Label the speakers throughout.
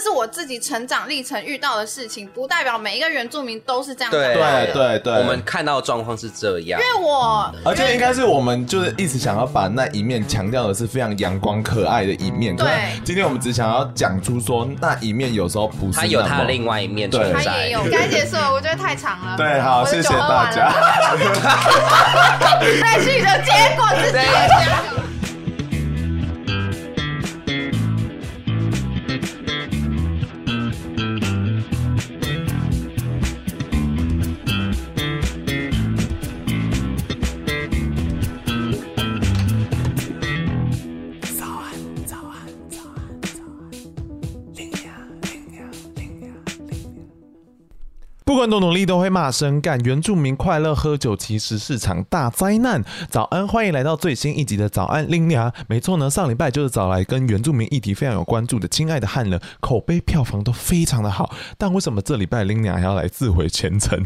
Speaker 1: 这是我自己成长历程遇到的事情，不代表每一个原住民都是这样。
Speaker 2: 对对对对，
Speaker 3: 我们看到的状况是这样。因
Speaker 1: 为我，
Speaker 2: 而且应该是我们就是一直想要把那一面强调的是非常阳光可爱的一面。对，今天我们只想要讲出说那一面有时候不是，
Speaker 3: 他有他的另外一面存在。
Speaker 1: 他也有该结束了，我觉得太长了。
Speaker 2: 对，好，谢谢大家。
Speaker 1: 在取的结果是
Speaker 2: 这努。努力都会骂声干，原住民快乐喝酒其实是场大灾难。早安，欢迎来到最新一集的早安拎娘。没错呢，上礼拜就是找来跟原住民议题非常有关注的亲爱的汉人，口碑票房都非常的好。但为什么这礼拜拎娘还要来自毁前程，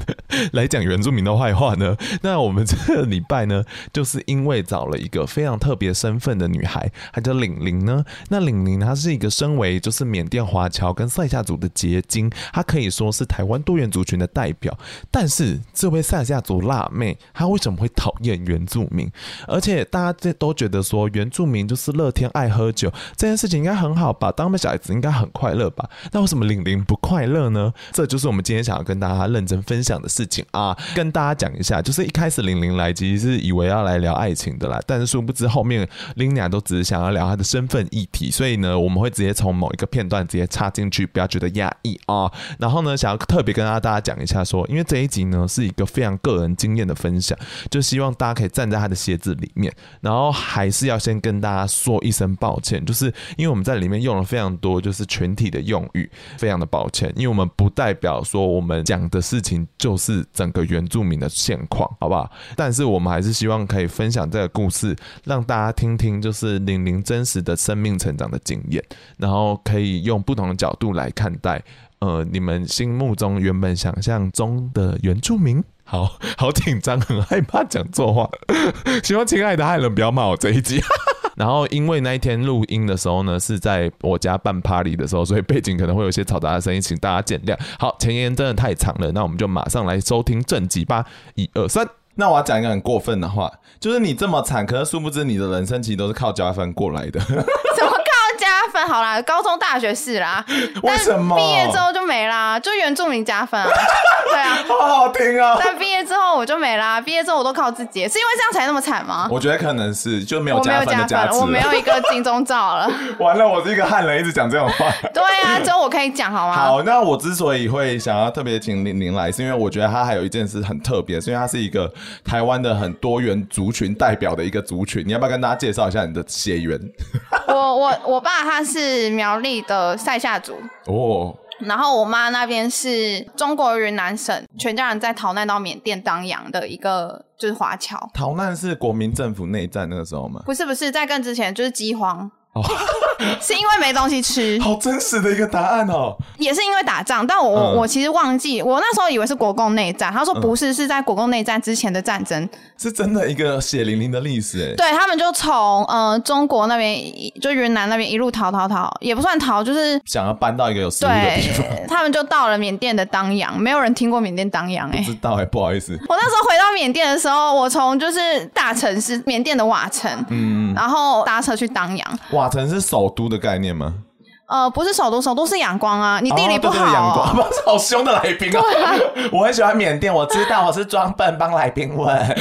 Speaker 2: 来讲原住民的坏话呢？那我们这礼拜呢，就是因为找了一个非常特别身份的女孩，她叫玲玲呢。那玲玲她是一个身为就是缅甸华侨跟赛夏族的结晶，她可以说是台湾多元族群的代表，但是这位赛夏族辣妹，她为什么会讨厌原住民？而且大家这都觉得说原住民就是乐天爱喝酒，这件事情应该很好吧？当个小孩子应该很快乐吧？那为什么玲玲不快乐呢？这就是我们今天想要跟大家认真分享的事情啊！跟大家讲一下，就是一开始玲玲来其实是以为要来聊爱情的啦，但是殊不知后面玲娘都只是想要聊她的身份议题，所以呢，我们会直接从某一个片段直接插进去，不要觉得压抑啊。然后呢，想要特别跟大家讲。讲一下说，因为这一集呢是一个非常个人经验的分享，就希望大家可以站在他的鞋子里面，然后还是要先跟大家说一声抱歉，就是因为我们在里面用了非常多就是群体的用语，非常的抱歉，因为我们不代表说我们讲的事情就是整个原住民的现况，好不好？但是我们还是希望可以分享这个故事，让大家听听就是玲玲真实的生命成长的经验，然后可以用不同的角度来看待。呃，你们心目中原本想象中的原住民，好 好紧张，很害怕讲错话。希望亲爱的汉人不要骂我这一集。然后，因为那一天录音的时候呢，是在我家办 party 的时候，所以背景可能会有些嘈杂的声音，请大家见谅。好，前言真的太长了，那我们就马上来收听正集吧。一二三，那我要讲一个很过分的话，就是你这么惨，可是殊不知你的人生其实都是靠加分过来的。
Speaker 1: 加分好啦，高中大学是啦，
Speaker 2: 为什么？
Speaker 1: 毕业之后就没啦，就原住民加分啊，对啊，
Speaker 2: 好好听啊。
Speaker 1: 但毕业之后我就没啦，毕业之后我都靠自己，是因为这样才那么惨吗？
Speaker 2: 我觉得可能是就没有加分的加分，
Speaker 1: 我没有一个金钟罩了。
Speaker 2: 完了，我是一个汉人，一直讲这种话。
Speaker 1: 对啊，只有我可以讲好吗？
Speaker 2: 好，那我之所以会想要特别请您您来，是因为我觉得他还有一件事很特别，是因为他是一个台湾的很多元族群代表的一个族群。你要不要跟大家介绍一下你的血缘？
Speaker 1: 我我我爸他是苗栗的赛夏族哦，然后我妈那边是中国云南省，全家人在逃难到缅甸当阳的一个就是华侨。
Speaker 2: 逃难是国民政府内战那个时候吗？
Speaker 1: 不是不是，在更之前就是饥荒。哦，是因为没东西吃，
Speaker 2: 好真实的一个答案哦。
Speaker 1: 也是因为打仗，但我、嗯、我其实忘记，我那时候以为是国共内战，他说不是，是在国共内战之前的战争，
Speaker 2: 是真的一个血淋淋的历史哎。
Speaker 1: 对，他们就从呃中国那边，就云南那边一路逃逃逃，也不算逃，就是
Speaker 2: 想要搬到一个有食物的地方。
Speaker 1: 他们就到了缅甸的当阳，没有人听过缅甸当阳哎，
Speaker 2: 不知道哎，不好意思。
Speaker 1: 我那时候回到缅甸的时候，我从就是大城市缅甸的瓦城，嗯，然后搭车去当阳。
Speaker 2: 瓦城是首都的概念吗？
Speaker 1: 呃，不是首都，首都是仰光啊。你地理不好，仰光，
Speaker 2: 好凶的来宾啊！我很喜欢缅甸，我知道我是装笨帮来宾问。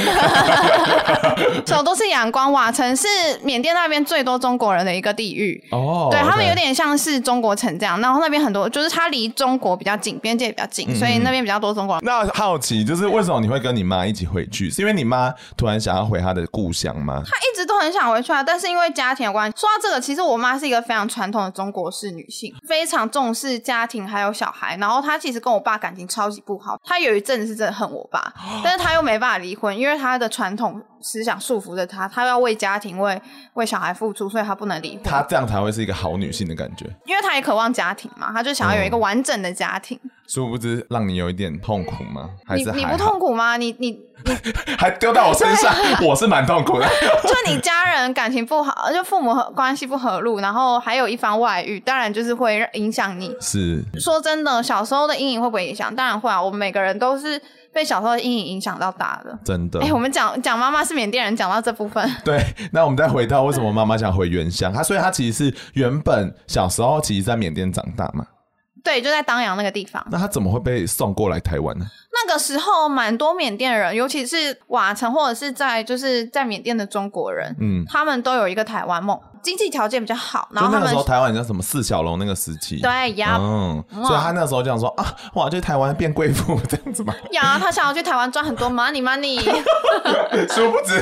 Speaker 1: 首都是仰光，瓦城是缅甸那边最多中国人的一个地域。哦，对，他们有点像是中国城这样，然后那边很多，就是它离中国比较近，边界比较近，所以那边比较多中国人。
Speaker 2: 那好奇就是为什么你会跟你妈一起回去？是因为你妈突然想要回她的故乡吗？
Speaker 1: 她一直都很想回去啊，但是因为家庭的关系。说到这个，其实我妈是一个非常传统的中国。是女性，非常重视家庭还有小孩，然后她其实跟我爸感情超级不好，她有一阵子是真的恨我爸，但是她又没办法离婚，因为她的传统思想束缚着她，她要为家庭、为为小孩付出，所以她不能离婚。
Speaker 2: 她这样才会是一个好女性的感觉，
Speaker 1: 因为她也渴望家庭嘛，她就想要有一个完整的家庭。嗯、
Speaker 2: 殊不知让你有一点痛苦吗？还
Speaker 1: 你你不痛苦吗？你你你
Speaker 2: 还丢到我身上，我是蛮痛苦的。
Speaker 1: 就你家人感情不好，就父母关系不和睦，然后还有一方外遇，当然就是会影响你。
Speaker 2: 是
Speaker 1: 说真的，小时候的阴影会不会影响？当然会啊，我们每个人都是。被小时候的阴影影响到大的，
Speaker 2: 真的。
Speaker 1: 哎、欸，我们讲讲妈妈是缅甸人，讲到这部分，
Speaker 2: 对。那我们再回到为什么妈妈想回原乡？她所以她其实是原本小时候其实在缅甸长大嘛。
Speaker 1: 对，就在当阳那个地方。
Speaker 2: 那她怎么会被送过来台湾呢？
Speaker 1: 那个时候蛮多缅甸人，尤其是瓦城或者是在就是在缅甸的中国人，嗯，他们都有一个台湾梦。经济条件比较好，然后
Speaker 2: 那个时候台湾叫什么四小龙那个时期，
Speaker 1: 对呀，
Speaker 2: 嗯，所以他那时候这样说啊，哇，就台湾变贵妇这样子嘛，
Speaker 1: 呀，他想要去台湾赚很多 money money，
Speaker 2: 殊不知，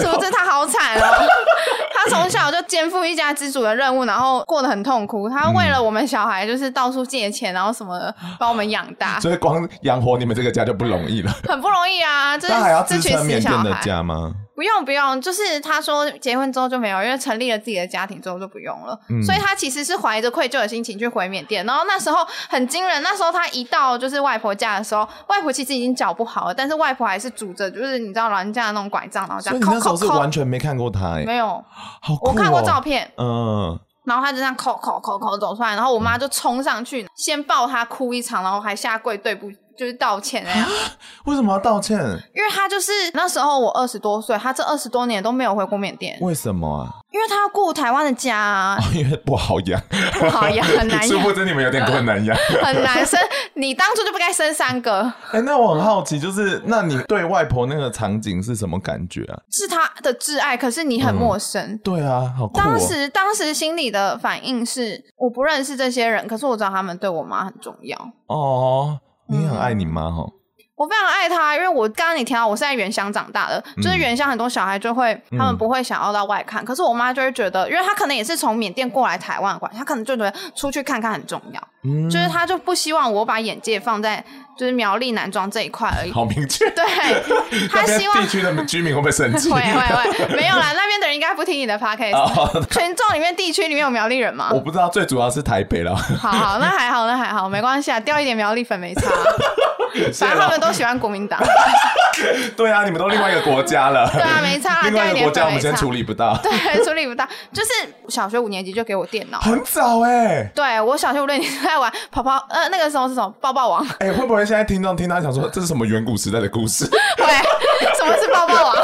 Speaker 1: 殊不知他好惨哦，他从小就肩负一家之主的任务，然后过得很痛苦，他为了我们小孩就是到处借钱，然后什么的把我们养大，
Speaker 2: 所以光养活你们这个家就不容易了，
Speaker 1: 很不容易啊，这
Speaker 2: 还要支撑缅甸的家吗？
Speaker 1: 不用不用，就是他说结婚之后就没有，因为成立了自己的家庭之后就不用了。嗯、所以他其实是怀着愧疚的心情去回缅甸。然后那时候很惊人，那时候他一到就是外婆家的时候，外婆其实已经脚不好了，但是外婆还是拄着就是你知道老人家的那种拐杖，然后这样。
Speaker 2: 所以你那时候是完全没看过他哎、欸？
Speaker 1: 没有，
Speaker 2: 好
Speaker 1: 我看过照片。
Speaker 2: 嗯。
Speaker 1: 然后他就这样口口口口走出来，然后我妈就冲上去，嗯、先抱他哭一场，然后还下跪对不。就是道歉哎呀！
Speaker 2: 为什么要道歉？
Speaker 1: 因为他就是那时候我二十多岁，他这二十多年都没有回过缅甸。
Speaker 2: 为什么啊？
Speaker 1: 因为他要顾台湾的家啊。
Speaker 2: 哦，因为不好养，
Speaker 1: 不好养，很难养。
Speaker 2: 殊不知你们有点困难养，
Speaker 1: 很难生。你当初就不该生三个。
Speaker 2: 哎、欸，那我很好奇，就是那你对外婆那个场景是什么感觉啊？
Speaker 1: 是他的挚爱，可是你很陌生。
Speaker 2: 嗯、对啊，好、哦。
Speaker 1: 当时当时心里的反应是，我不认识这些人，可是我知道他们对我妈很重要。
Speaker 2: 哦，你很爱你妈哈。嗯
Speaker 1: 我非常爱她，因为我刚刚你提到我是在原乡长大的，嗯、就是原乡很多小孩就会，他们不会想要到外看，嗯、可是我妈就会觉得，因为她可能也是从缅甸过来台湾她可能就觉得出去看看很重要，嗯、就是她就不希望我把眼界放在就是苗栗男装这一块而已。
Speaker 2: 好明确。
Speaker 1: 对，他希望
Speaker 2: 地区的居民会不会生气？
Speaker 1: 会会会，没有啦，那边的人应该不听你的 podcast。哦、群众里面地区里面有苗栗人吗？
Speaker 2: 我不知道，最主要是台北了。
Speaker 1: 好好，那还好，那还好，没关系啊，掉一点苗栗粉没差。反正他们都喜欢国民党。
Speaker 2: 对啊，你们都另外一个国家了。
Speaker 1: 对啊，没差。
Speaker 2: 另外一个国家我们先处理不到。
Speaker 1: 对，处理不到。就是小学五年级就给我电脑，
Speaker 2: 很早哎、欸。
Speaker 1: 对，我小学五年级在玩跑跑，呃，那个时候是什么？抱抱王。哎、
Speaker 2: 欸，会不会现在听众听到想说这是什么远古时代的故事？
Speaker 1: 对，什么是抱抱王？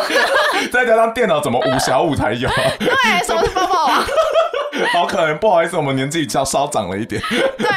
Speaker 2: 再加上电脑怎么五小五才有？
Speaker 1: 对，什么是抱抱王？
Speaker 2: 好可能，不好意思，我们年纪较稍长了一点。
Speaker 1: 对。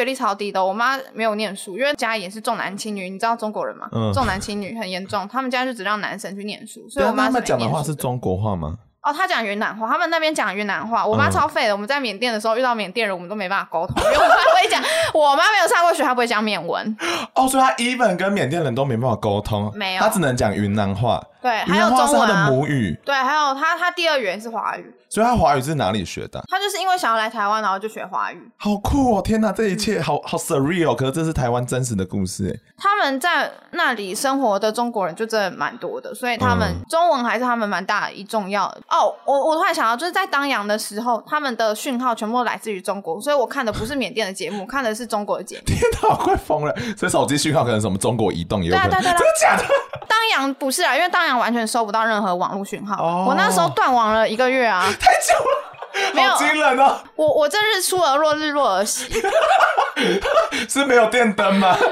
Speaker 1: 学历超低的，我妈没有念书，因为家里也是重男轻女，你知道中国人吗？嗯，重男轻女很严重，他们家就只让男生去念书，所以我妈
Speaker 2: 讲的话是中国话吗？
Speaker 1: 哦，他讲云南话，他们那边讲云南话。我妈超废的，我们在缅甸的时候遇到缅甸人，我们都没办法沟通，因为我妈会讲，我妈没有上过学，她不会讲缅文。
Speaker 2: 哦，所以她 even 跟缅甸人都没办法沟通，
Speaker 1: 没有，
Speaker 2: 她只能讲云南话。
Speaker 1: 对，还有中文、
Speaker 2: 啊、的母语。
Speaker 1: 对，还有他，他第二语言是华语。
Speaker 2: 所以他华语是哪里学的？
Speaker 1: 他就是因为想要来台湾，然后就学华语。
Speaker 2: 好酷哦！天哪，这一切好好 surreal。可是这是台湾真实的故事哎。
Speaker 1: 他们在那里生活的中国人就真的蛮多的，所以他们中文还是他们蛮大一重要。哦，我我突然想到，就是在当阳的时候，他们的讯号全部都来自于中国，所以我看的不是缅甸的节目，看的是中国的节目。
Speaker 2: 天哪，快疯了！所以手机讯号可能什么中国移动也有可能。
Speaker 1: 对对对，
Speaker 2: 真的假的？
Speaker 1: 当阳不是啊，因为当阳完全收不到任何网络讯号。Oh, 我那时候断网了一个月啊，
Speaker 2: 太久了，没有惊人哦。
Speaker 1: 我我这日出而落，日落而息，
Speaker 2: 是没有电灯吗？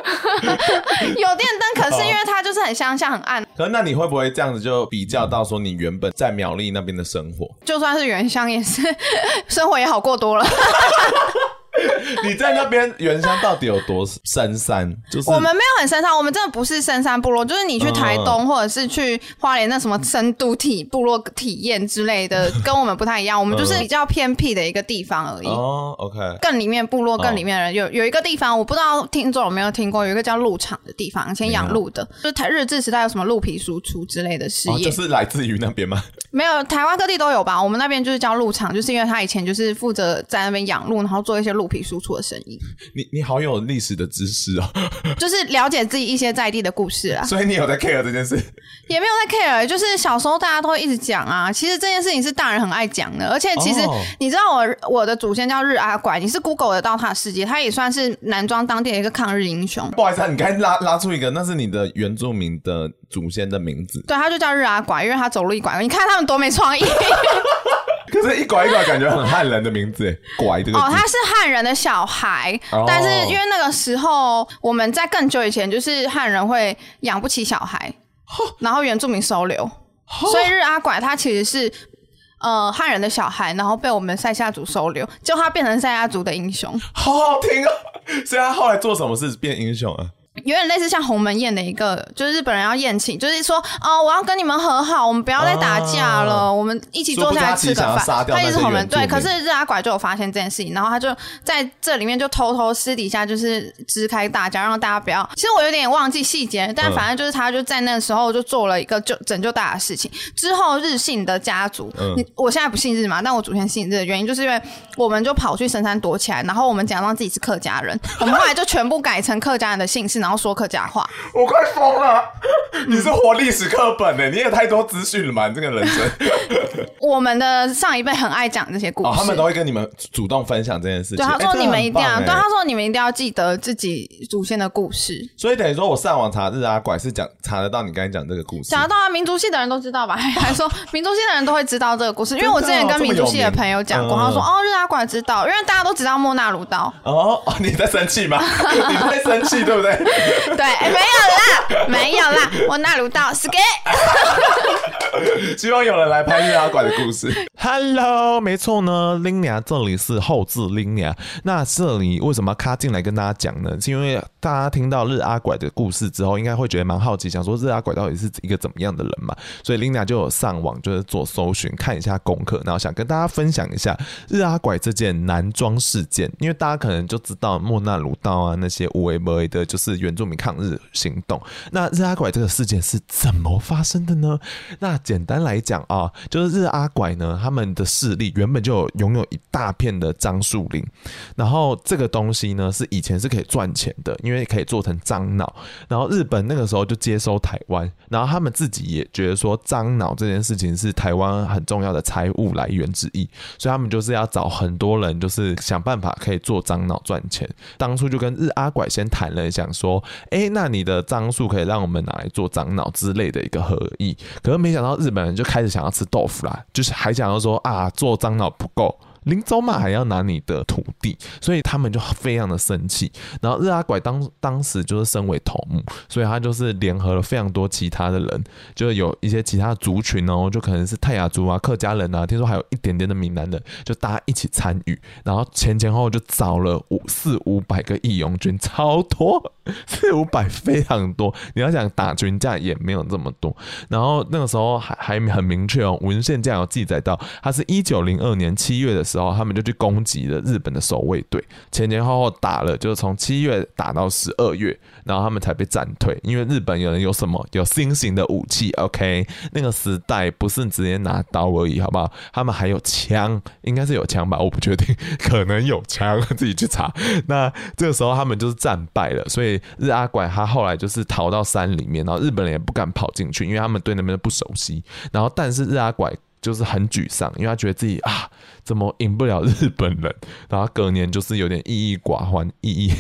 Speaker 1: 有电灯，可是因为它就是很乡下，很暗。
Speaker 2: 可是那你会不会这样子就比较到说你原本在苗栗那边的生活？
Speaker 1: 就算是原乡，也是生活也好过多了。
Speaker 2: 你在那边原乡到底有多深山？就是
Speaker 1: 我们没有很深山，我们真的不是深山部落。就是你去台东或者是去花莲那什么深度体部落体验之类的，跟我们不太一样。我们就是比较偏僻的一个地方而已。
Speaker 2: 哦，OK。
Speaker 1: 更里面部落，更里面的人有有一个地方，我不知道听众有没有听过，有一个叫鹿场的地方，以前养鹿的，就是台日治时代有什么鹿皮输出之类的事业，
Speaker 2: 就是来自于那边吗？
Speaker 1: 没有，台湾各地都有吧。我们那边就是叫鹿场，就是因为他以前就是负责在那边养鹿，然后做一些鹿皮输出的声音。
Speaker 2: 你你好有历史的知识哦，
Speaker 1: 就是了解自己一些在地的故事啊。
Speaker 2: 所以你有在 care 这件事？
Speaker 1: 也没有在 care，就是小时候大家都会一直讲啊。其实这件事情是大人很爱讲的，而且其实你知道我我的祖先叫日阿拐，你是 Google 得到他的事迹，他也算是南庄当地的一个抗日英雄。
Speaker 2: 不好意思，啊，你刚才拉拉出一个，那是你的原住民的祖先的名字。
Speaker 1: 对，他就叫日阿拐，因为他走路一拐。你看他们多没创意。
Speaker 2: 可是，一拐一拐，感觉很汉人的名字，拐这个。
Speaker 1: 哦，他是汉人的小孩，哦、但是因为那个时候我们在更久以前，就是汉人会养不起小孩，哦、然后原住民收留，哦、所以日阿拐他其实是呃汉人的小孩，然后被我们塞夏族收留，就他变成塞夏族的英雄，
Speaker 2: 好好听啊！所以他后来做什么事变英雄啊？
Speaker 1: 有点类似像鸿门宴的一个，就是日本人要宴请，就是说哦，我要跟你们和好，我们不要再打架了，啊、我们一起坐下来吃个饭。他一直鸿门对，可是日阿拐就有发现这件事情，然后他就在这里面就偷偷私底下就是支开大家，让大家不要。其实我有点忘记细节，但反正就是他就在那个时候就做了一个就拯救大家的事情。之后日姓的家族，嗯、你我现在不姓日嘛，但我祖先姓日的原因就是因为我们就跑去深山躲起来，然后我们假装自己是客家人，我们后来就全部改成客家人的姓氏，然后说客家话，
Speaker 2: 我快疯了！你是活历史课本呢？你也太多资讯了嘛！你这个人生。
Speaker 1: 我们的上一辈很爱讲这些故事，
Speaker 2: 他们都会跟你们主动分享这件事情。
Speaker 1: 对，他说你们一定要，对，他说你们一定要记得自己祖先的故事。
Speaker 2: 所以等于说我上网查日阿拐是讲查得到你刚才讲这个故事，
Speaker 1: 查得到啊！民族系的人都知道吧？还说民族系的人都会知道这个故事，因为我之前跟民族系的朋友讲过，他说哦，日阿拐知道，因为大家都知道莫那鲁道。
Speaker 2: 哦，你在生气吗？你在生气对不对？
Speaker 1: 对，没有啦，没有啦，我那鲁道是给。
Speaker 2: 希望有人来拍日阿拐的故事。Hello，没错呢，拎娘这里是后制拎娘。那这里为什么要卡进来跟大家讲呢？是因为大家听到日阿拐的故事之后，应该会觉得蛮好奇，想说日阿拐到底是一个怎么样的人嘛？所以拎娘就有上网就是做搜寻，看一下功课，然后想跟大家分享一下日阿拐这件男装事件。因为大家可能就知道莫那鲁道啊那些无为不为的，就是原原住民抗日行动。那日阿拐这个事件是怎么发生的呢？那简单来讲啊，就是日阿拐呢，他们的势力原本就有拥有一大片的樟树林，然后这个东西呢是以前是可以赚钱的，因为可以做成樟脑。然后日本那个时候就接收台湾，然后他们自己也觉得说樟脑这件事情是台湾很重要的财务来源之一，所以他们就是要找很多人，就是想办法可以做樟脑赚钱。当初就跟日阿拐先谈了，想说，哎，那你的樟树可以让我们拿来做樟脑之类的一个合意，可是没想到日本人就开始想要吃豆腐啦，就是还想要说啊，做樟脑不够。林走嘛还要拿你的土地，所以他们就非常的生气。然后日阿拐当当时就是身为头目，所以他就是联合了非常多其他的人，就有一些其他族群哦，就可能是泰雅族啊、客家人啊，听说还有一点点的闽南人，就大家一起参与，然后前前后后就找了五四五百个义勇军，超多，四五百非常多。你要想打群架也没有这么多。然后那个时候还还很明确哦，文献这样有记载到，他是一九零二年七月的时候。他们就去攻击了日本的守卫队，前前后后打了，就是从七月打到十二月，然后他们才被战退。因为日本有人有什么有新型的武器，OK，那个时代不是直接拿刀而已，好不好？他们还有枪，应该是有枪吧？我不确定，可能有枪，自己去查。那这个时候他们就是战败了，所以日阿拐他后来就是逃到山里面，然后日本人也不敢跑进去，因为他们对那边不熟悉。然后但是日阿拐。就是很沮丧，因为他觉得自己啊，怎么赢不了日本人，然后隔年就是有点郁郁寡欢，郁郁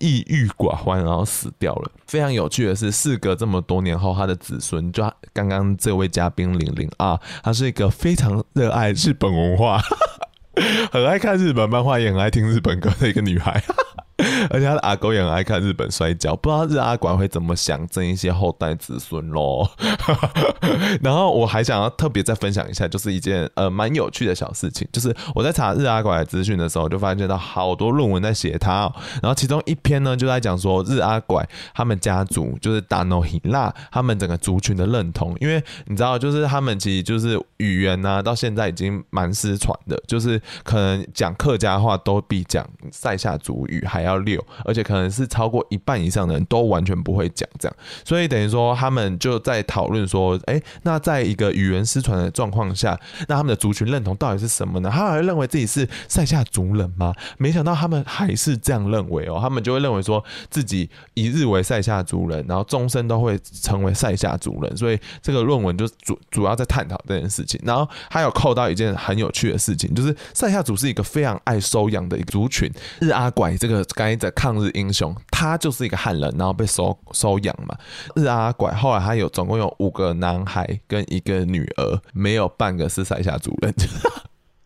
Speaker 2: 郁郁寡欢，然后死掉了。非常有趣的是，事隔这么多年后，他的子孙就刚刚这位嘉宾玲玲啊，他是一个非常热爱日本文化，很爱看日本漫画，也很爱听日本歌的一个女孩。而且他的阿公也很爱看日本摔跤，不知道日阿拐会怎么想争一些后代子孙喽。然后我还想要特别再分享一下，就是一件呃蛮有趣的小事情，就是我在查日阿拐的资讯的时候，就发现到好多论文在写他哦。然后其中一篇呢就在讲说日阿拐他们家族就是达诺希拉他们整个族群的认同，因为你知道，就是他们其实就是语言呢、到现在已经蛮失传的，就是可能讲客家话都比讲塞夏族语还要。要六，而且可能是超过一半以上的人都完全不会讲这样，所以等于说他们就在讨论说，哎，那在一个语言失传的状况下，那他们的族群认同到底是什么呢？他还认为自己是赛夏族人吗？没想到他们还是这样认为哦，他们就会认为说自己一日为赛夏族人，然后终身都会成为赛夏族人，所以这个论文就主主要在探讨这件事情，然后还有扣到一件很有趣的事情，就是赛夏族是一个非常爱收养的一个族群。日阿拐这个刚才的抗日英雄，他就是一个汉人，然后被收收养嘛。日阿拐后来他有总共有五个男孩跟一个女儿，没有半个是塞夏族人。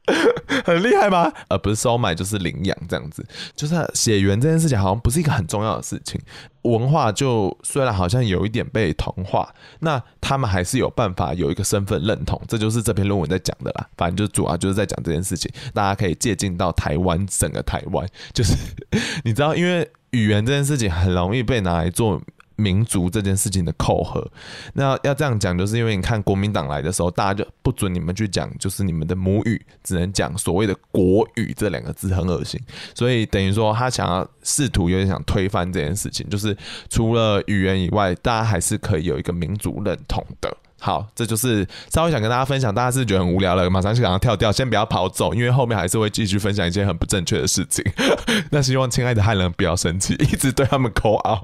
Speaker 2: 很厉害吗？而不是收买，就是领养这样子。就是血缘这件事情，好像不是一个很重要的事情。文化就虽然好像有一点被同化，那他们还是有办法有一个身份认同。这就是这篇论文在讲的啦。反正就主要就是在讲这件事情，大家可以借鉴到台湾，整个台湾就是 你知道，因为语言这件事情很容易被拿来做。民族这件事情的扣合，那要这样讲，就是因为你看国民党来的时候，大家就不准你们去讲，就是你们的母语，只能讲所谓的国语这两个字，很恶心。所以等于说，他想要试图有点想推翻这件事情，就是除了语言以外，大家还是可以有一个民族认同的。好，这就是稍微想跟大家分享，大家是觉得很无聊了，马上就想要跳掉，先不要跑走，因为后面还是会继续分享一些很不正确的事情。那希望亲爱的汉人不要生气，一直对他们扣啊。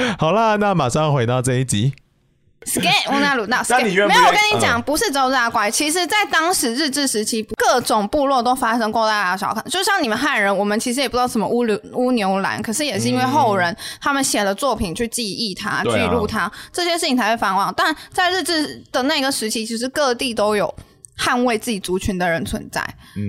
Speaker 2: 好啦，那马上回到这一集。
Speaker 1: Scan 乌纳鲁道，没有，我跟你讲，不是只有日阿拐，其实在当时日治时期，各种部落都发生过大大小小，就像你们汉人，我们其实也不知道什么乌牛乌牛兰，可是也是因为后人他们写了作品去记忆它、记录它，这些事情才会繁荣。但在日治的那个时期，其实各地都有捍卫自己族群的人存在。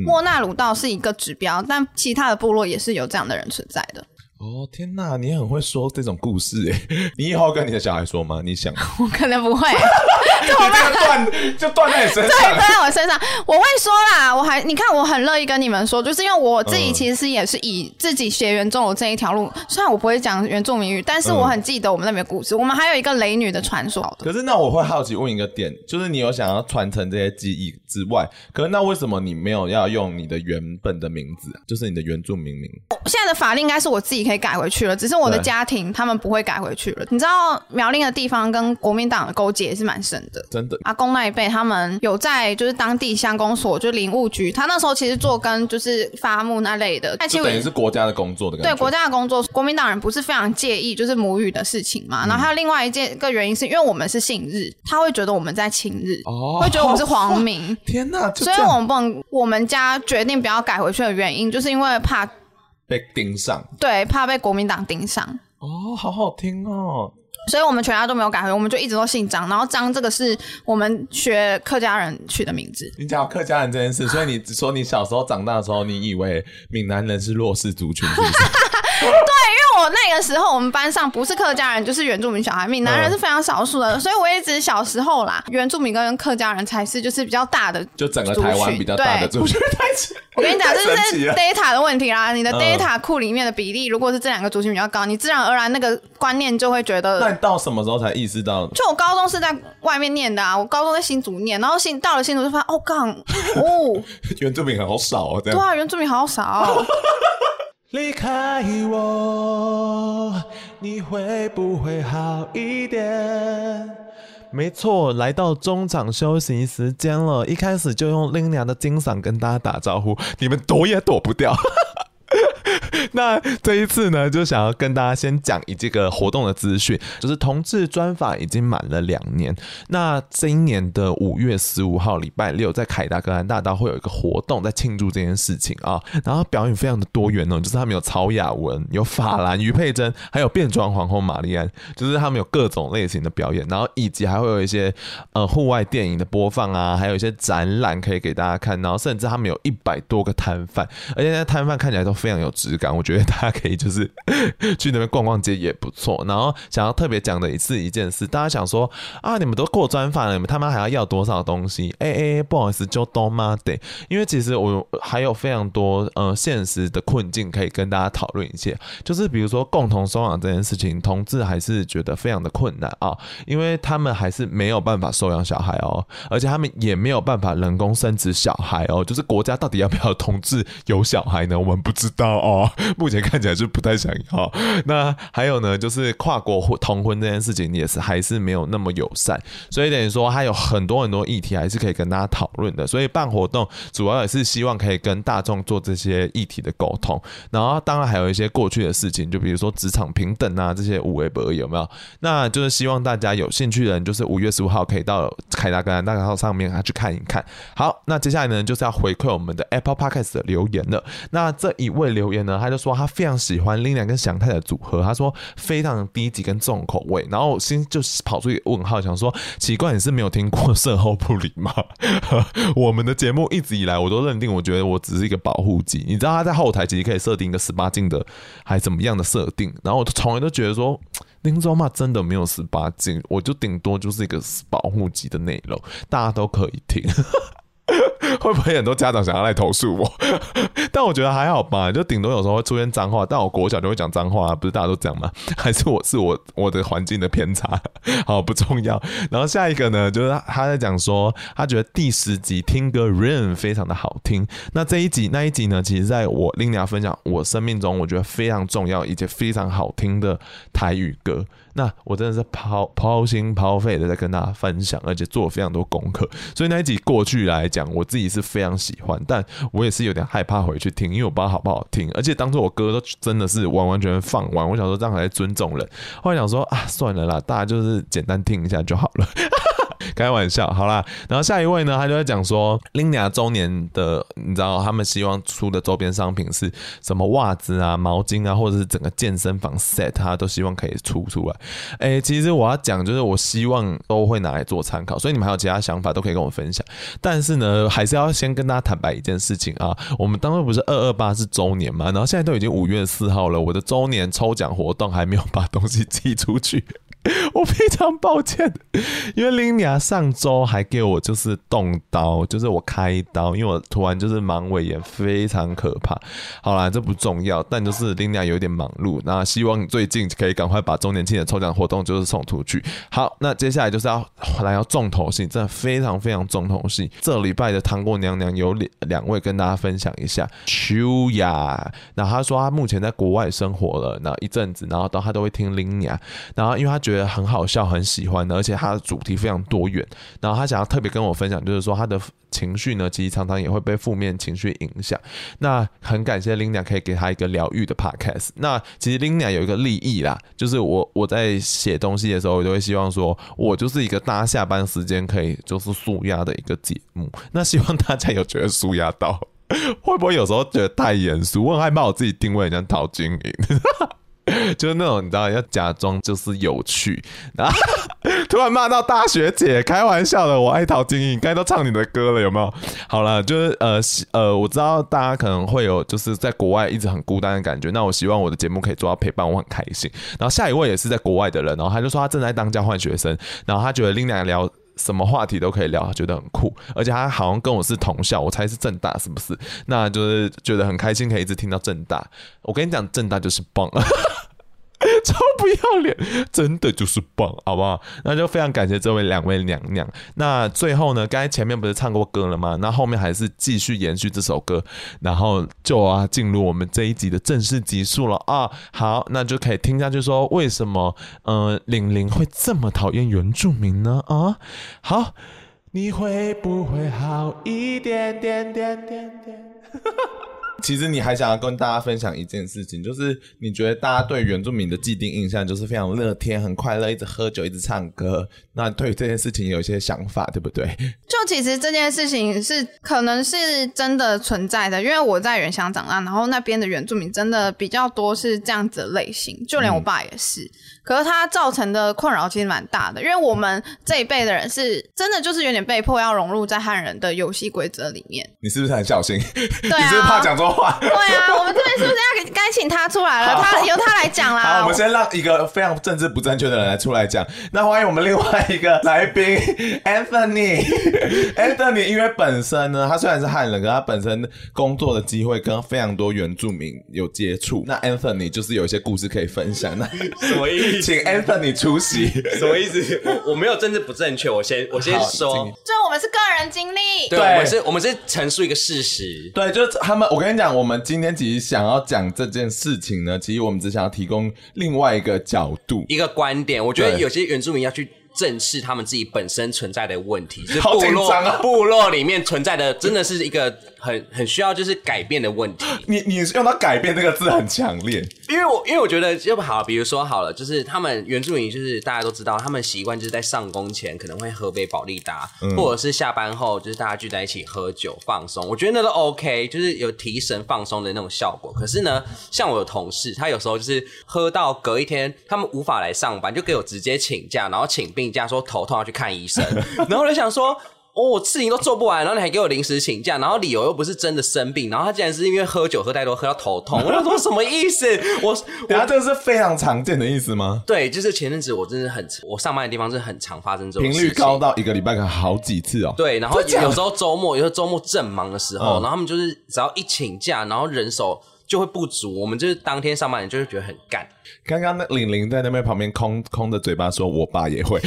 Speaker 1: 莫纳鲁道是一个指标，但其他的部落也是有这样的人存在的。
Speaker 2: 哦天呐，你很会说这种故事哎！你以后跟你的小孩说吗？你想？
Speaker 1: 我可能不会，
Speaker 2: 就我们断就断在你身上，
Speaker 1: 对，断在我身上。我会说啦，我还你看，我很乐意跟你们说，就是因为我自己其实也是以自己血缘中有这一条路。嗯、虽然我不会讲原住民语，但是我很记得我们那边故事。嗯、我们还有一个雷女的传说。
Speaker 2: 可是那我会好奇问一个点，就是你有想要传承这些记忆之外，可是那为什么你没有要用你的原本的名字，就是你的原住民名？
Speaker 1: 现在的法令应该是我自己。可以改回去了，只是我的家庭他们不会改回去了。你知道苗栗的地方跟国民党的勾结也是蛮深的，
Speaker 2: 真的。
Speaker 1: 阿公那一辈他们有在就是当地乡公所，就林务局，他那时候其实做跟就是伐木那类的，
Speaker 2: 就等于是国家的工作的感觉。
Speaker 1: 对，国家的工作，国民党人不是非常介意就是母语的事情嘛。然后还有另外一件个原因是因为我们是姓日，他会觉得我们在亲日，哦，会觉得我们是皇民。
Speaker 2: 天哪！
Speaker 1: 所以我们不能，我们家决定不要改回去的原因，就是因为怕。
Speaker 2: 被盯上，
Speaker 1: 对，怕被国民党盯上。
Speaker 2: 哦，好好听哦。
Speaker 1: 所以我们全家都没有改回，我们就一直都姓张。然后张这个是我们学客家人取的名字。
Speaker 2: 你讲客家人这件事，所以你说你小时候长大的时候，你以为闽南人是弱势族群，是不是？
Speaker 1: 对，因为我那个时候我们班上不是客家人就是原住民小孩，闽南人是非常少数的，嗯、所以我一直小时候啦，原住民跟客家人才是就是比较大的，
Speaker 2: 就整个台湾比较大的族群。
Speaker 1: 我跟你讲，这是 data 的问题啦，你的 data 库里面的比例，如果是这两个族群比较高，你自然而然那个观念就会觉得。
Speaker 2: 到什么时候才意识到？
Speaker 1: 就我高中是在外面念的啊，我高中在新竹念，然后新到了新竹就发现，哦，杠哦，
Speaker 2: 原住民好少哦，这样。
Speaker 1: 对啊，原住民好少。
Speaker 2: 离开我，你会不会好一点？没错，来到中场休息时间了，一开始就用拎娘的精嗓跟大家打招呼，你们躲也躲不掉。那这一次呢，就想要跟大家先讲一这个活动的资讯，就是同志专访已经满了两年。那今年的五月十五号礼拜六，在凯达格兰大道会有一个活动，在庆祝这件事情啊。然后表演非常的多元哦，就是他们有曹雅文、有法兰、余佩珍，还有变装皇后玛丽安，就是他们有各种类型的表演，然后以及还会有一些呃户外电影的播放啊，还有一些展览可以给大家看，然后甚至他们有一百多个摊贩，而且那摊贩看起来都非常有质感。我觉得大家可以就是 去那边逛逛街也不错。然后想要特别讲的是一件事，大家想说啊，你们都过专访了，你们他妈还要要多少东西？哎哎，不好意思，就多妈得。因为其实我还有非常多呃现实的困境可以跟大家讨论一些，就是比如说共同收养这件事情，同志还是觉得非常的困难啊，因为他们还是没有办法收养小孩哦，而且他们也没有办法人工生殖小孩哦，就是国家到底要不要同志有小孩呢？我们不知道哦。目前看起来是不太想要。那还有呢，就是跨国同婚这件事情也是还是没有那么友善，所以等于说还有很多很多议题还是可以跟大家讨论的。所以办活动主要也是希望可以跟大众做这些议题的沟通。然后当然还有一些过去的事情，就比如说职场平等啊这些无为不有没有？那就是希望大家有兴趣的人，就是五月十五号可以到凯达格兰大号上面去看一看。好，那接下来呢就是要回馈我们的 Apple Podcast 的留言了。那这一位留言呢，他就说他非常喜欢 Linia 跟祥太的组合，他说非常低级跟重口味。然后我心就跑出一个问号，想说奇怪，你是没有听过售后不理吗？我们的节目一直以来我都认定，我觉得我只是一个保护级。你知道他在后台其实可以设定一个十八禁的，还怎么样的设定？然后我从来都觉得说。林州嘛，真的没有十八禁，我就顶多就是一个保护级的内容，大家都可以听。会不会很多家长想要来投诉我？但我觉得还好吧，就顶多有时候会出现脏话，但我国小就会讲脏话，不是大家都讲吗？还是我是我我的环境的偏差？好，不重要。然后下一个呢，就是他在讲说，他觉得第十集听歌 Rain 非常的好听。那这一集那一集呢，其实在我拎娘分享我生命中我觉得非常重要以及非常好听的台语歌。那我真的是抛抛心抛肺的在跟大家分享，而且做了非常多功课，所以那一集过去来讲，我自己是非常喜欢，但我也是有点害怕回去听，因为我不知道好不好听，而且当初我歌都真的是完完全全放完，我想说这样还在尊重人，后来想说啊，算了啦，大家就是简单听一下就好了。开玩笑，好啦，然后下一位呢，他就在讲说 l i n a 周年的，你知道他们希望出的周边商品是什么袜子啊、毛巾啊，或者是整个健身房 set，他都希望可以出出来。哎、其实我要讲就是，我希望都会拿来做参考，所以你们还有其他想法都可以跟我分享。但是呢，还是要先跟大家坦白一件事情啊，我们当初不是二二八是周年嘛，然后现在都已经五月四号了，我的周年抽奖活动还没有把东西寄出去。我非常抱歉，因为 Linia 上周还给我就是动刀，就是我开刀，因为我突然就是盲尾炎，非常可怕。好啦，这不重要，但就是 Linia 有点忙碌，那希望最近可以赶快把周年庆的抽奖活动就是送出去。好，那接下来就是要来要重头戏，真的非常非常重头戏。这礼拜的糖果娘娘有两两位跟大家分享一下，秋雅，那他说他目前在国外生活了那一阵子，然后到他都会听 Linia，然后因为他觉觉得。很好笑，很喜欢的，而且他的主题非常多元。然后他想要特别跟我分享，就是说他的情绪呢，其实常常也会被负面情绪影响。那很感谢 Linda 可以给他一个疗愈的 podcast。那其实 Linda 有一个利益啦，就是我我在写东西的时候，我就会希望说，我就是一个大家下班时间可以就是舒压的一个节目。那希望大家有觉得舒压到，会不会有时候觉得太严肃？我很害怕我自己定位很像陶晶莹。就是那种你知道要假装就是有趣，然后 突然骂到大学姐，开玩笑的，我爱陶晶莹，该都唱你的歌了，有没有？好了，就是呃呃，我知道大家可能会有就是在国外一直很孤单的感觉，那我希望我的节目可以做到陪伴，我很开心。然后下一位也是在国外的人，然后他就说他正在当交换学生，然后他觉得 Linia 聊。什么话题都可以聊，觉得很酷，而且他好像跟我是同校，我猜是正大，是不是？那就是觉得很开心，可以一直听到正大。我跟你讲，正大就是棒。超不要脸，真的就是棒，好不好？那就非常感谢这位两位娘娘。那最后呢，刚才前面不是唱过歌了吗？那后面还是继续延续这首歌，然后就啊进入我们这一集的正式集数了啊。好，那就可以听下去说为什么呃玲玲会这么讨厌原住民呢？啊，好，你会不会好一点点点点点？其实你还想要跟大家分享一件事情，就是你觉得大家对原住民的既定印象就是非常乐天、很快乐，一直喝酒、一直唱歌。那对于这件事情有一些想法，对不对？
Speaker 1: 就其实这件事情是可能是真的存在的，因为我在原乡长大，然后那边的原住民真的比较多是这样子的类型，就连我爸也是。嗯可是它造成的困扰其实蛮大的，因为我们这一辈的人是真的就是有点被迫要融入在汉人的游戏规则里面。
Speaker 2: 你是不是很小心？对
Speaker 1: 啊，
Speaker 2: 你是不是怕讲错话？
Speaker 1: 对啊，我们这边是不是要该请他出来了？他由他来讲啦。
Speaker 2: 好，我们先让一个非常政治不正确的人来出来讲。那欢迎我们另外一个来宾 Anthony。Anthony 因为本身呢，他虽然是汉人，可他本身工作的机会跟非常多原住民有接触。那 Anthony 就是有一些故事可以分享。那
Speaker 3: 什么意思？
Speaker 2: 请 Anthony 出席，
Speaker 3: 什么意思？我我没有政治不正确，我先我先说，
Speaker 1: 就我们是个人经历，
Speaker 3: 对，我们是我们是陈述一个事实，
Speaker 2: 对，就是他们，我跟你讲，我们今天其实想要讲这件事情呢，其实我们只想要提供另外一个角度、
Speaker 3: 一个观点。我觉得有些原住民要去。正视他们自己本身存在的问题，就是部落、啊、部落里面存在的，真的是一个很很需要就是改变的问题。
Speaker 2: 你你用到“改变”这个字很强烈，
Speaker 3: 因为我因为我觉得要不好，比如说好了，就是他们原住民，就是大家都知道，他们习惯就是在上工前可能会喝杯保利达，嗯、或者是下班后就是大家聚在一起喝酒放松。我觉得那都 OK，就是有提神放松的那种效果。可是呢，像我有同事，他有时候就是喝到隔一天，他们无法来上班，就给我直接请假，然后请病。假说头痛要去看医生，然后我就想说，哦，我事情都做不完，然后你还给我临时请假，然后理由又不是真的生病，然后他竟然是因为喝酒喝太多喝到头痛，我就说什么意思？我
Speaker 2: 等下这个是非常常见的意思吗？
Speaker 3: 对，就是前阵子我真的很，我上班的地方是很常发生这种
Speaker 2: 频率高到一个礼拜可好几次哦。
Speaker 3: 对，然后有时候周末，有时候周末正忙的时候，嗯、然后他们就是只要一请假，然后人手就会不足，我们就是当天上班人就会觉得很干。
Speaker 2: 刚刚那玲玲在那边旁边空空着嘴巴说：“我爸也会。”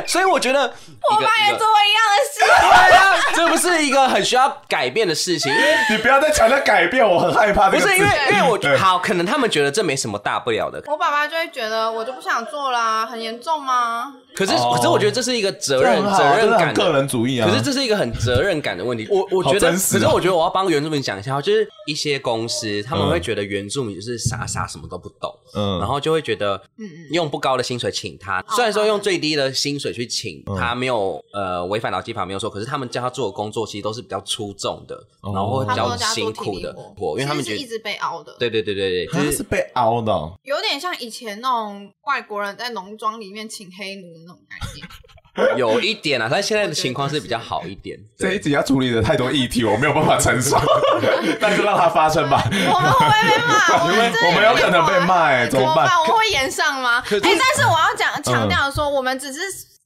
Speaker 3: 对，所以我觉得
Speaker 1: 我爸也做过一样的事。
Speaker 3: 对啊，这不是一个很需要改变的事情。因为
Speaker 2: 你不要再强调改变，我很害怕。
Speaker 3: 不是因为，因为我觉得好，可能他们觉得这没什么大不了的。
Speaker 1: 我爸爸就会觉得我就不想做啦，很严重吗？
Speaker 3: 可是，可是我觉得这是一个责任责任感
Speaker 2: 个人主义啊。
Speaker 3: 可是这是一个很责任感的问题。我我觉得，可是我觉得我要帮原住民讲一下，就是一些公司他们会觉得原住民就是傻傻什么都不懂，嗯，然后就会觉得用不高的薪水请他，虽然说用最低的薪水去请他，没有呃违反劳基法没有错，可是他们叫他做的工作其实都是比较出众的，然后比较辛苦的活，因为他们觉得
Speaker 1: 一直被凹的。
Speaker 3: 对对对对对，
Speaker 2: 就是是被凹的，
Speaker 1: 有点像以前那种外国人在农庄里面请黑奴的那种概念。
Speaker 3: 有一点啊，但现在的情况是比较好一点。
Speaker 2: 这一集要处理的太多议题，我没有办法承受，那就让它发生吧。
Speaker 1: 我们会被骂？
Speaker 2: 我们我们有可能被骂，哎，怎么办？
Speaker 1: 我们会炎上吗？哎，但是我要讲强调说，我们只是。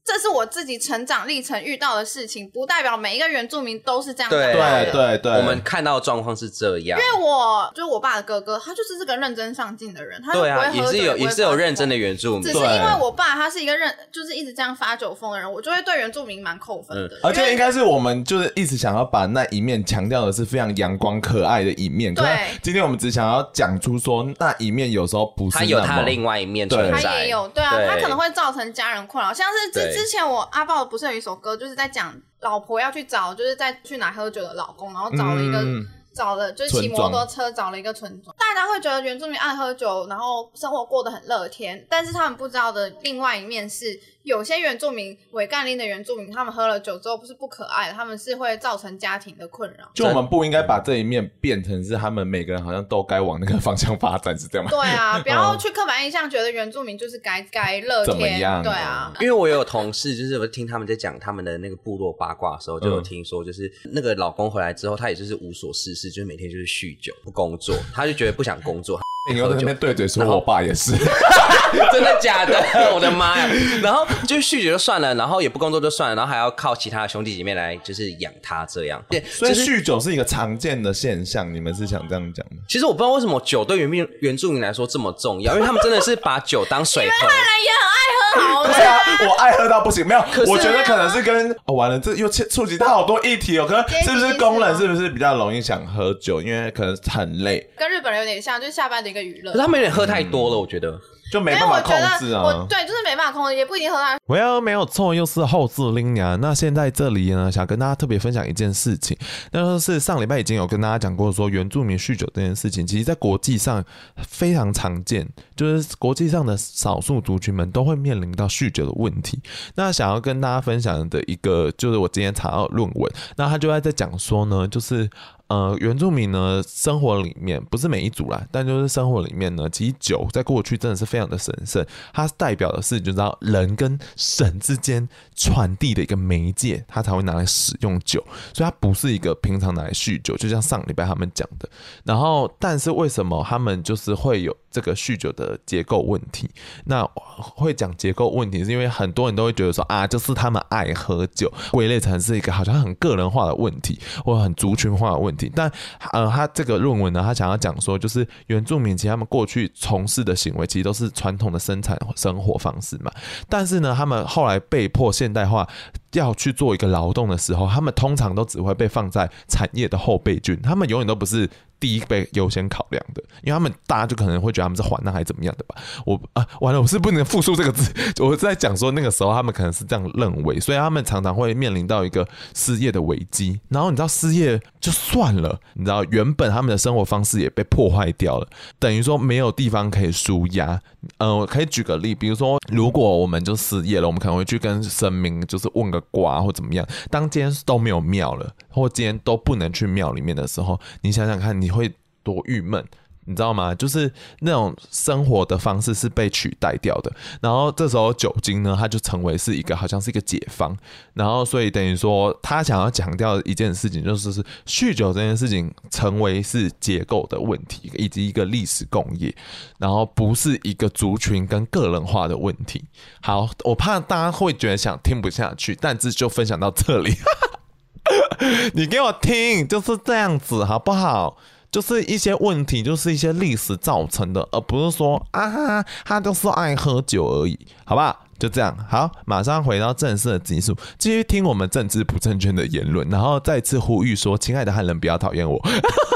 Speaker 1: 这是我自己成长历程遇到的事情，不代表每一个原住民都是这样的。
Speaker 2: 对对对对，
Speaker 3: 我们看到的状况是这样。因
Speaker 1: 为我就是我爸的哥哥，他就是这个认真上进的人，他对啊，
Speaker 3: 也是有也是有认真的原住民。
Speaker 1: 只是因为我爸他是一个认，就是一直这样发酒疯的人，我就会对原住民蛮扣分的。
Speaker 2: 而且应该是我们就是一直想要把那一面强调的是非常阳光可爱的一面。对，今天我们只想要讲出说那一面有时候不是他
Speaker 3: 有他的另外一面存在，
Speaker 1: 他也有对啊，他可能会造成家人困扰，像是之前我阿豹。不是有一首歌，就是在讲老婆要去找，就是在去哪喝酒的老公，然后找了一个，找了就是骑摩托车找了一个村庄。大家会觉得原住民爱喝酒，然后生活过得很乐天，但是他们不知道的另外一面是。有些原住民，伪干林的原住民，他们喝了酒之后不是不可爱，他们是会造成家庭的困扰。
Speaker 2: 就我们不应该把这一面变成是他们每个人好像都该往那个方向发展，是这样吗？
Speaker 1: 对啊，不要去刻板印象，觉得原住民就是该该乐天。怎么样？对啊，
Speaker 3: 因为我有同事，就是我听他们在讲他们的那个部落八卦的时候，就有听说，就是那个老公回来之后，他也就是无所事事，就是每天就是酗酒不工作，他就觉得不想工作。
Speaker 2: 你又在那边对嘴说，我爸也是，
Speaker 3: 真的假的？我的妈呀！然后就酗酒就算了，然后也不工作就算了，然后还要靠其他的兄弟姐妹来就是养他这样。对，
Speaker 2: 所以酗酒是一个常见的现象，你们是想这样讲吗？
Speaker 3: 其实我不知道为什么酒对原民原住民来说这么重要，因为他们真的是把酒当水喝。
Speaker 1: 原来也很爱喝，好
Speaker 2: 对啊，我爱喝到不行。没有，我觉得可能是跟哦，完了，这又触及到好多议题哦。可能是不是工人是不是比较容易想喝酒，因为可能很累，
Speaker 1: 跟日本人有点像，就是下班的。一个娱乐，
Speaker 3: 可是他们有点喝太多了，我觉得
Speaker 2: 就没办法控制啊。
Speaker 1: 我对，就是没办法控制，也不一定喝太多。
Speaker 2: 我要没有错，又是后置拎娘。那现在这里呢，想跟大家特别分享一件事情，那就是上礼拜已经有跟大家讲过，说原住民酗酒这件事情，其实在国际上非常常见，就是国际上的少数族群们都会面临到酗酒的问题。那想要跟大家分享的一个，就是我今天查到论文，那他就在在讲说呢，就是。呃，原住民呢，生活里面不是每一组啦，但就是生活里面呢，其实酒在过去真的是非常的神圣，它代表的是，就知道人跟神之间传递的一个媒介，它才会拿来使用酒，所以它不是一个平常拿来酗酒，就像上礼拜他们讲的。然后，但是为什么他们就是会有这个酗酒的结构问题？那会讲结构问题，是因为很多人都会觉得说啊，就是他们爱喝酒，归类成是一个好像很个人化的问题，或很族群化的问题。但呃，他这个论文呢，他想要讲说，就是原住民其实他们过去从事的行为，其实都是传统的生产生活方式嘛。但是呢，他们后来被迫现代化。要去做一个劳动的时候，他们通常都只会被放在产业的后备军，他们永远都不是。第一被优先考量的，因为他们大家就可能会觉得他们是缓，那还怎么样的吧？我啊，完了，我是不能复述这个字。我是在讲说那个时候他们可能是这样认为，所以他们常常会面临到一个失业的危机。然后你知道失业就算了，你知道原本他们的生活方式也被破坏掉了，等于说没有地方可以舒压。嗯，我可以举个例，比如说如果我们就失业了，我们可能会去跟神明就是问个卦或怎么样。当今天都没有庙了，或今天都不能去庙里面的时候，你想想看，你。会多郁闷，你知道吗？就是那种生活的方式是被取代掉的。然后这时候酒精呢，它就成为是一个好像是一个解方。然后所以等于说，他想要强调一件事情，就是是酗酒这件事情成为是结构的问题，以及一个历史共业，然后不是一个族群跟个人化的问题。好，我怕大家会觉得想听不下去，但这就分享到这里。你给我听，就是这样子，好不好？就是一些问题，就是一些历史造成的，而不是说啊，他就是爱喝酒而已，好不好？就这样，好，马上回到正式的集数，继续听我们政治不正确的言论，然后再次呼吁说，亲爱的汉人不要讨厌我，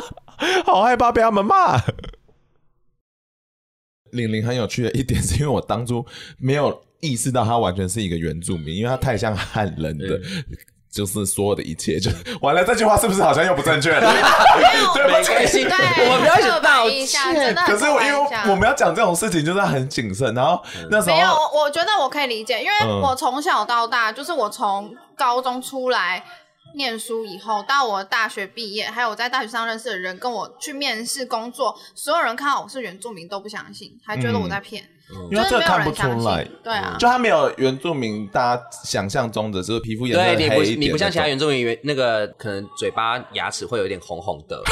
Speaker 2: 好害怕被他们骂。玲玲很有趣的一点是因为我当初没有意识到他完全是一个原住民，因为他太像汉人的。就是所有的一切，就完了。这句话是不是好像又不正确了？对不起，
Speaker 3: 我们不要去道
Speaker 1: 歉。
Speaker 2: 可是我因为我们要讲这种事情，就是很谨慎。然后那时候
Speaker 1: 没有，我觉得我可以理解，因为我从小到大，就是我从高中出来念书以后，到我大学毕业，还有我在大学上认识的人，跟我去面试工作，所有人看到我是原住民都不相信，还觉得我在骗。
Speaker 2: 因为这看不出来，
Speaker 1: 对啊，
Speaker 2: 就他没有原住民大家想象中的，就是皮肤颜色黑一点。对，
Speaker 3: 你不你不像其他原住民，原那个可能嘴巴牙齿会有点红红的。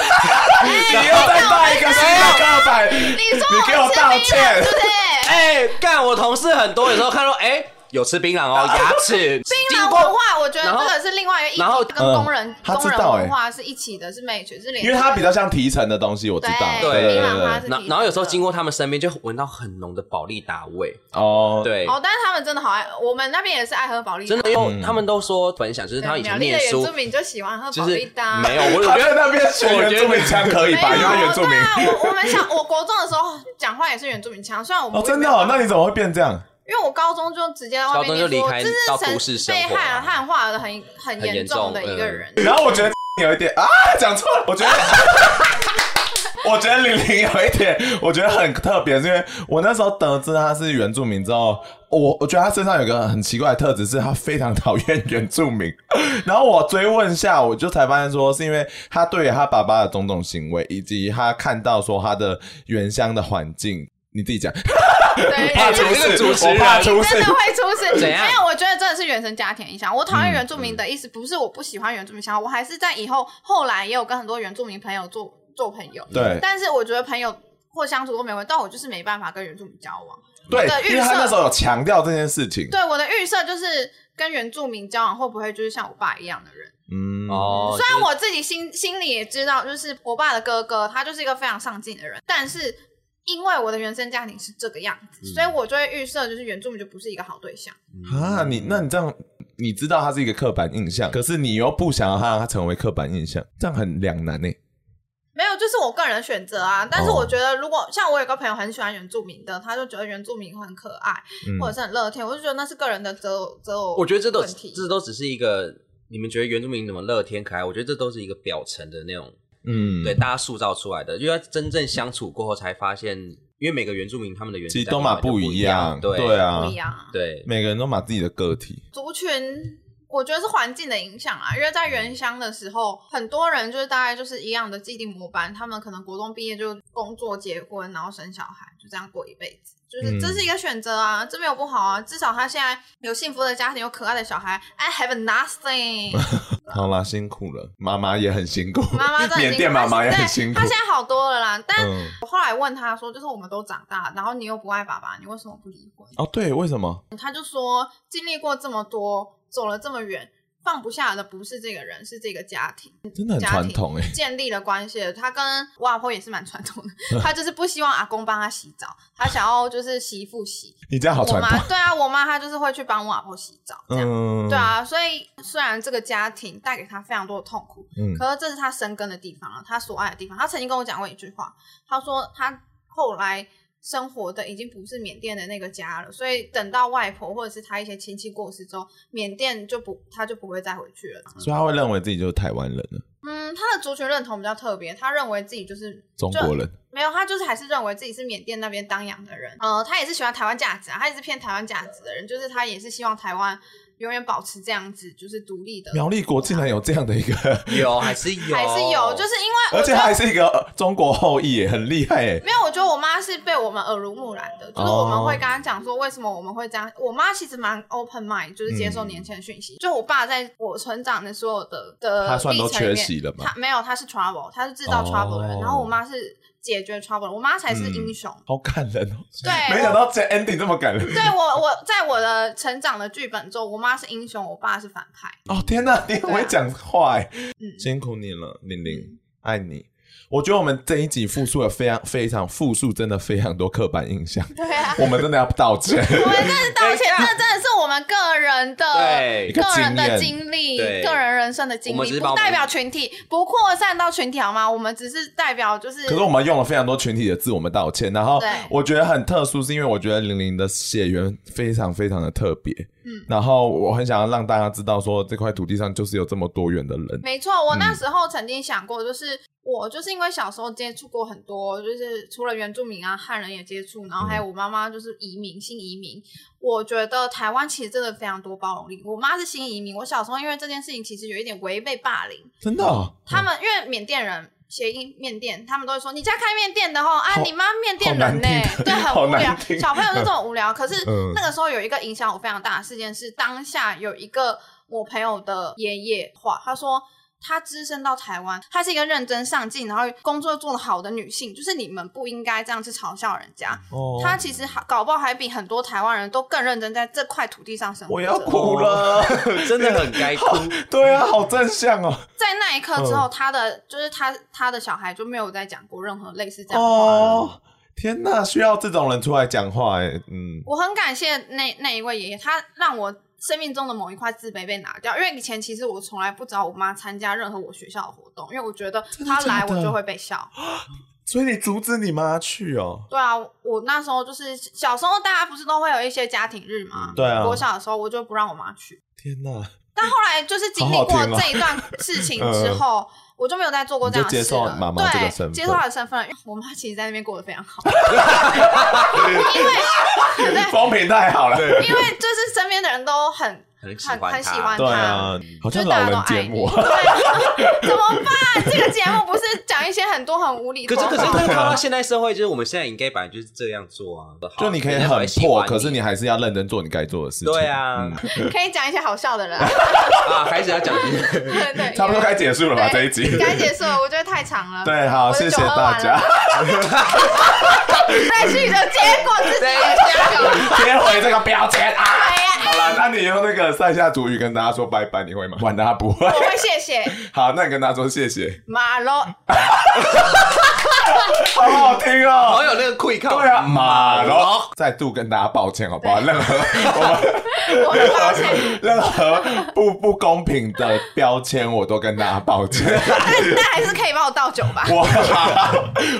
Speaker 2: 你又在发一个新的告白，你
Speaker 1: 说
Speaker 2: 你给我道歉，
Speaker 1: 对不对？
Speaker 3: 哎，干我同事很多，有时候看到哎。有吃槟榔哦，牙齿。
Speaker 1: 槟榔文化，我觉得这个是另外一个议题，然后跟工人工人文化是一起的，是 match，是连。
Speaker 2: 因为它比较像提成的东西，我知道。
Speaker 3: 对对对。然然后有时候经过他们身边，就闻到很浓的保利达味。哦。对。
Speaker 1: 哦，但是他们真的好爱，我们那边也是爱喝保利达。
Speaker 3: 真的，因为他们都说分享，就是他们以前念书。
Speaker 1: 原住民就喜欢喝保利达。
Speaker 3: 没有，我觉得那边
Speaker 2: 学原住民腔可以吧？因为原住民。
Speaker 1: 我我们想，我国中的时候讲话也是原住民腔，虽然我们。
Speaker 2: 哦，真的？那你怎么会变这样？
Speaker 1: 因为我高中就直接在外面说，这是被汉汉化的很很严重的一个人。
Speaker 2: 然后我觉得有一点啊，讲错了。我觉得，我觉得玲玲有一点，我觉得很特别，是因为我那时候得知她是原住民之后，我我觉得她身上有个很奇怪的特质，是她非常讨厌原住民。然后我追问下，我就才发现说，是因为她对她爸爸的种种行为，以及他看到说他的原乡的环境。你自己讲，
Speaker 1: 对，
Speaker 3: 怕出事，主持人
Speaker 1: 真的会出事。没有，我觉得真的是原生家庭影响。我讨厌原住民的意思不是我不喜欢原住民，想我还是在以后后来也有跟很多原住民朋友做做朋友。
Speaker 2: 对，
Speaker 1: 但是我觉得朋友或相处都没问题，但我就是没办法跟原住民交往。
Speaker 2: 对，因为他那时候有强调这件事情。
Speaker 1: 对，我的预设就是跟原住民交往会不会就是像我爸一样的人？嗯哦。虽然我自己心心里也知道，就是我爸的哥哥，他就是一个非常上进的人，但是。因为我的原生家庭是这个样子，嗯、所以我就会预设，就是原住民就不是一个好对象
Speaker 2: 啊。你那你这样，你知道他是一个刻板印象，可是你又不想要他让他成为刻板印象，这样很两难呢。
Speaker 1: 没有，就是我个人的选择啊。但是我觉得，如果、哦、像我有个朋友很喜欢原住民的，他就觉得原住民会很可爱，嗯、或者是很乐天，我就觉得那是个人的择偶择偶。
Speaker 3: 我觉得这都这都只是一个你们觉得原住民怎么乐天可爱，我觉得这都是一个表层的那种。嗯，对，大家塑造出来的，因为真正相处过后才发现，因为每个原住民他们的原其实都嘛
Speaker 2: 不一样，对。
Speaker 3: 对
Speaker 2: 啊，
Speaker 1: 不一样，
Speaker 3: 对，
Speaker 2: 每个人都嘛自己的个体。
Speaker 1: 族群，我觉得是环境的影响啊，因为在原乡的时候，很多人就是大概就是一样的既定模板，他们可能国中毕业就工作、结婚，然后生小孩，就这样过一辈子。就是这是一个选择啊，嗯、这没有不好啊，至少他现在有幸福的家庭，有可爱的小孩。I have nothing。
Speaker 2: 好啦，辛苦了，妈妈也很辛苦，
Speaker 1: 妈妈在
Speaker 2: 缅甸妈妈也很辛苦。
Speaker 1: 他现在好多了啦，但我后来问他说，就是我们都长大，然后你又不爱爸爸，你为什么不离婚？
Speaker 2: 哦，对，为什么？
Speaker 1: 他就说经历过这么多，走了这么远。放不下的不是这个人，是这个家庭，
Speaker 2: 真的很传统哎，
Speaker 1: 建立了关系。他跟我阿婆也是蛮传统的，他就是不希望阿公帮他洗澡，他想要就是媳妇洗。
Speaker 2: 你这样好传统。
Speaker 1: 对啊，我妈她就是会去帮我阿婆洗澡，这样。嗯、对啊，所以虽然这个家庭带给他非常多的痛苦，嗯，可是这是他生根的地方了，他所爱的地方。他曾经跟我讲过一句话，他说他后来。生活的已经不是缅甸的那个家了，所以等到外婆或者是他一些亲戚过世之后，缅甸就不他就不会再回去了。
Speaker 2: 所以他会认为自己就是台湾人了。
Speaker 1: 嗯，他的族群认同比较特别，他认为自己就是
Speaker 2: 中国人。
Speaker 1: 没有，他就是还是认为自己是缅甸那边当养的人。呃，他也是喜欢台湾价值啊，他也是偏台湾价值的人，就是他也是希望台湾。永远保持这样子，就是独立的。
Speaker 2: 苗栗国竟然有这样的一个，
Speaker 3: 有 还是有，
Speaker 1: 还是有，就是因为
Speaker 2: 而且他还是一个中国后裔耶，很厉害耶。
Speaker 1: 没有，我觉得我妈是被我们耳濡目染的，就是我们会跟她讲说为什么我们会这样。我妈其实蛮 open mind，就是接受年轻的讯息。就我爸在我成长的所有的的
Speaker 2: 他算都缺席了吗？
Speaker 1: 他没有，他是 trouble，他是制造 trouble 的人。然后我妈是。解决 trouble，我妈才是英雄，嗯，好
Speaker 2: 感人哦！
Speaker 1: 对，
Speaker 2: 没想到这 ending 这么感人。
Speaker 1: 对我，我在我的成长的剧本中，我妈是英雄，我爸是反派。
Speaker 2: 哦天哪，你很会讲话哎！嗯，辛苦你了，玲玲，爱你。我觉得我们这一集复述了非常非常复述，真的非常多刻板印象。
Speaker 1: 对啊，
Speaker 2: 我们真的要道歉。
Speaker 1: 我们真的道歉，这真的是我们个人的、个人的经历、个人人生的经历，不代表群体，不扩散到群体好吗？我们只是代表，就是。
Speaker 2: 可是我们用了非常多群体的字，我们道歉。然后，我觉得很特殊，是因为我觉得玲玲的血缘非常非常的特别。嗯，然后我很想要让大家知道，说这块土地上就是有这么多元的人。
Speaker 1: 没错，我那时候曾经想过，就是。我就是因为小时候接触过很多，就是除了原住民啊，汉人也接触，然后还有我妈妈就是移民，新移民。我觉得台湾其实真的非常多包容力。我妈是新移民，我小时候因为这件事情其实有一点违背霸凌。
Speaker 2: 真的、哦？
Speaker 1: 他们因为缅甸人谐音缅甸，他们都会说你家开面店的吼啊，你妈面店人呢？对，很无聊。小朋友就这么 无聊。可是那个时候有一个影响我非常大的事件是，当下有一个我朋友的爷爷话，他说。她只身到台湾，她是一个认真上进，然后工作做得好的女性，就是你们不应该这样去嘲笑人家。哦，她其实搞不好还比很多台湾人都更认真在这块土地上生活。
Speaker 2: 我要哭了，
Speaker 3: 真的很该哭。
Speaker 2: 对啊，好正向哦。
Speaker 1: 在那一刻之后，她的就是她她的小孩就没有再讲过任何类似这样的话。哦，
Speaker 2: 天哪，需要这种人出来讲话哎，嗯。
Speaker 1: 我很感谢那那一位爷爷，他让我。生命中的某一块自卑被拿掉，因为以前其实我从来不找我妈参加任何我学校的活动，因为我觉得她来我就会被笑，
Speaker 2: 所以你阻止你妈去哦？
Speaker 1: 对啊，我那时候就是小时候大家不是都会有一些家庭日吗？
Speaker 2: 对啊，
Speaker 1: 我小的时候我就不让我妈去。
Speaker 2: 天哪！
Speaker 1: 但后来就是经历过这一段事情之后。我就没有再做过这样的事了。接受妈妈这个身份，接受她的身份，因为我妈其实在那边过得非常好。因为
Speaker 2: 风评太好了，
Speaker 1: 因为就是身边的人都很。很很喜欢他，
Speaker 2: 对啊，好像老人节目，
Speaker 1: 怎么办？这个节目不是讲一些很多很无理的。
Speaker 3: 可是可是，看到现代社会，就是我们现在应该本来就是这样做啊。
Speaker 2: 就你可以很破，可是你还是要认真做你该做的事情。
Speaker 3: 对啊，
Speaker 1: 可以讲一些好笑的人
Speaker 3: 啊，开始要讲，
Speaker 1: 对对，
Speaker 2: 差不多该结束了吧？这一集
Speaker 1: 该结束了，我觉得太长了。
Speaker 2: 对，好，谢谢大家。
Speaker 1: 再去的结果是加油，
Speaker 2: 贴回这个标签啊！那你用那个赛下主语跟大家说拜拜，你会吗？完了，他不会。
Speaker 1: 我会谢谢。
Speaker 2: 好，那你跟大家说谢谢。
Speaker 1: 马罗，
Speaker 2: 好好听哦，
Speaker 3: 好有那个气口。
Speaker 2: 对啊，马罗，再度跟大家抱歉，好不好？任何
Speaker 1: 我们抱歉，
Speaker 2: 任何不不公平的标签，我都跟大家抱歉。
Speaker 1: 但但还是可以帮我倒酒吧。
Speaker 2: 我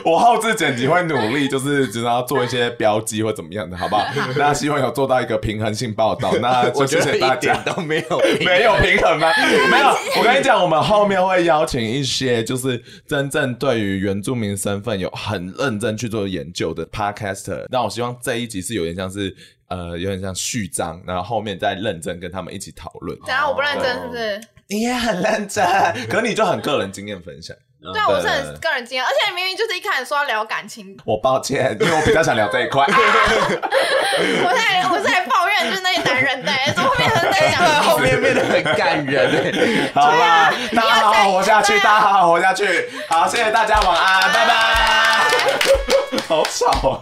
Speaker 2: 我后置剪辑会努力，就是只要做一些标记或怎么样的，好不好？那希望有做到一个平衡性报道。那 就谢谢大家，
Speaker 3: 都没有
Speaker 2: 没有平衡吗？没有。我跟你讲，我们后面会邀请一些就是真正对于原住民身份有很认真去做研究的 podcaster。那我希望这一集是有点像是呃，有点像序章，然后后面再认真跟他们一起讨论。
Speaker 1: 等下我不认真是不是？
Speaker 2: 你也很认真，可你就很个人经验分享。
Speaker 1: 对啊，我是很个人经验，而且明明就是一开始说要聊感情。
Speaker 2: 我抱歉，因为我比较想聊这一块。
Speaker 1: 我在我在抱怨，就是那些男人的，怎么变成在讲？
Speaker 3: 后面变得很感人。
Speaker 2: 好吧，大家好好活下去，大家好好活下去。好，谢谢大家，晚安，拜拜。好吵。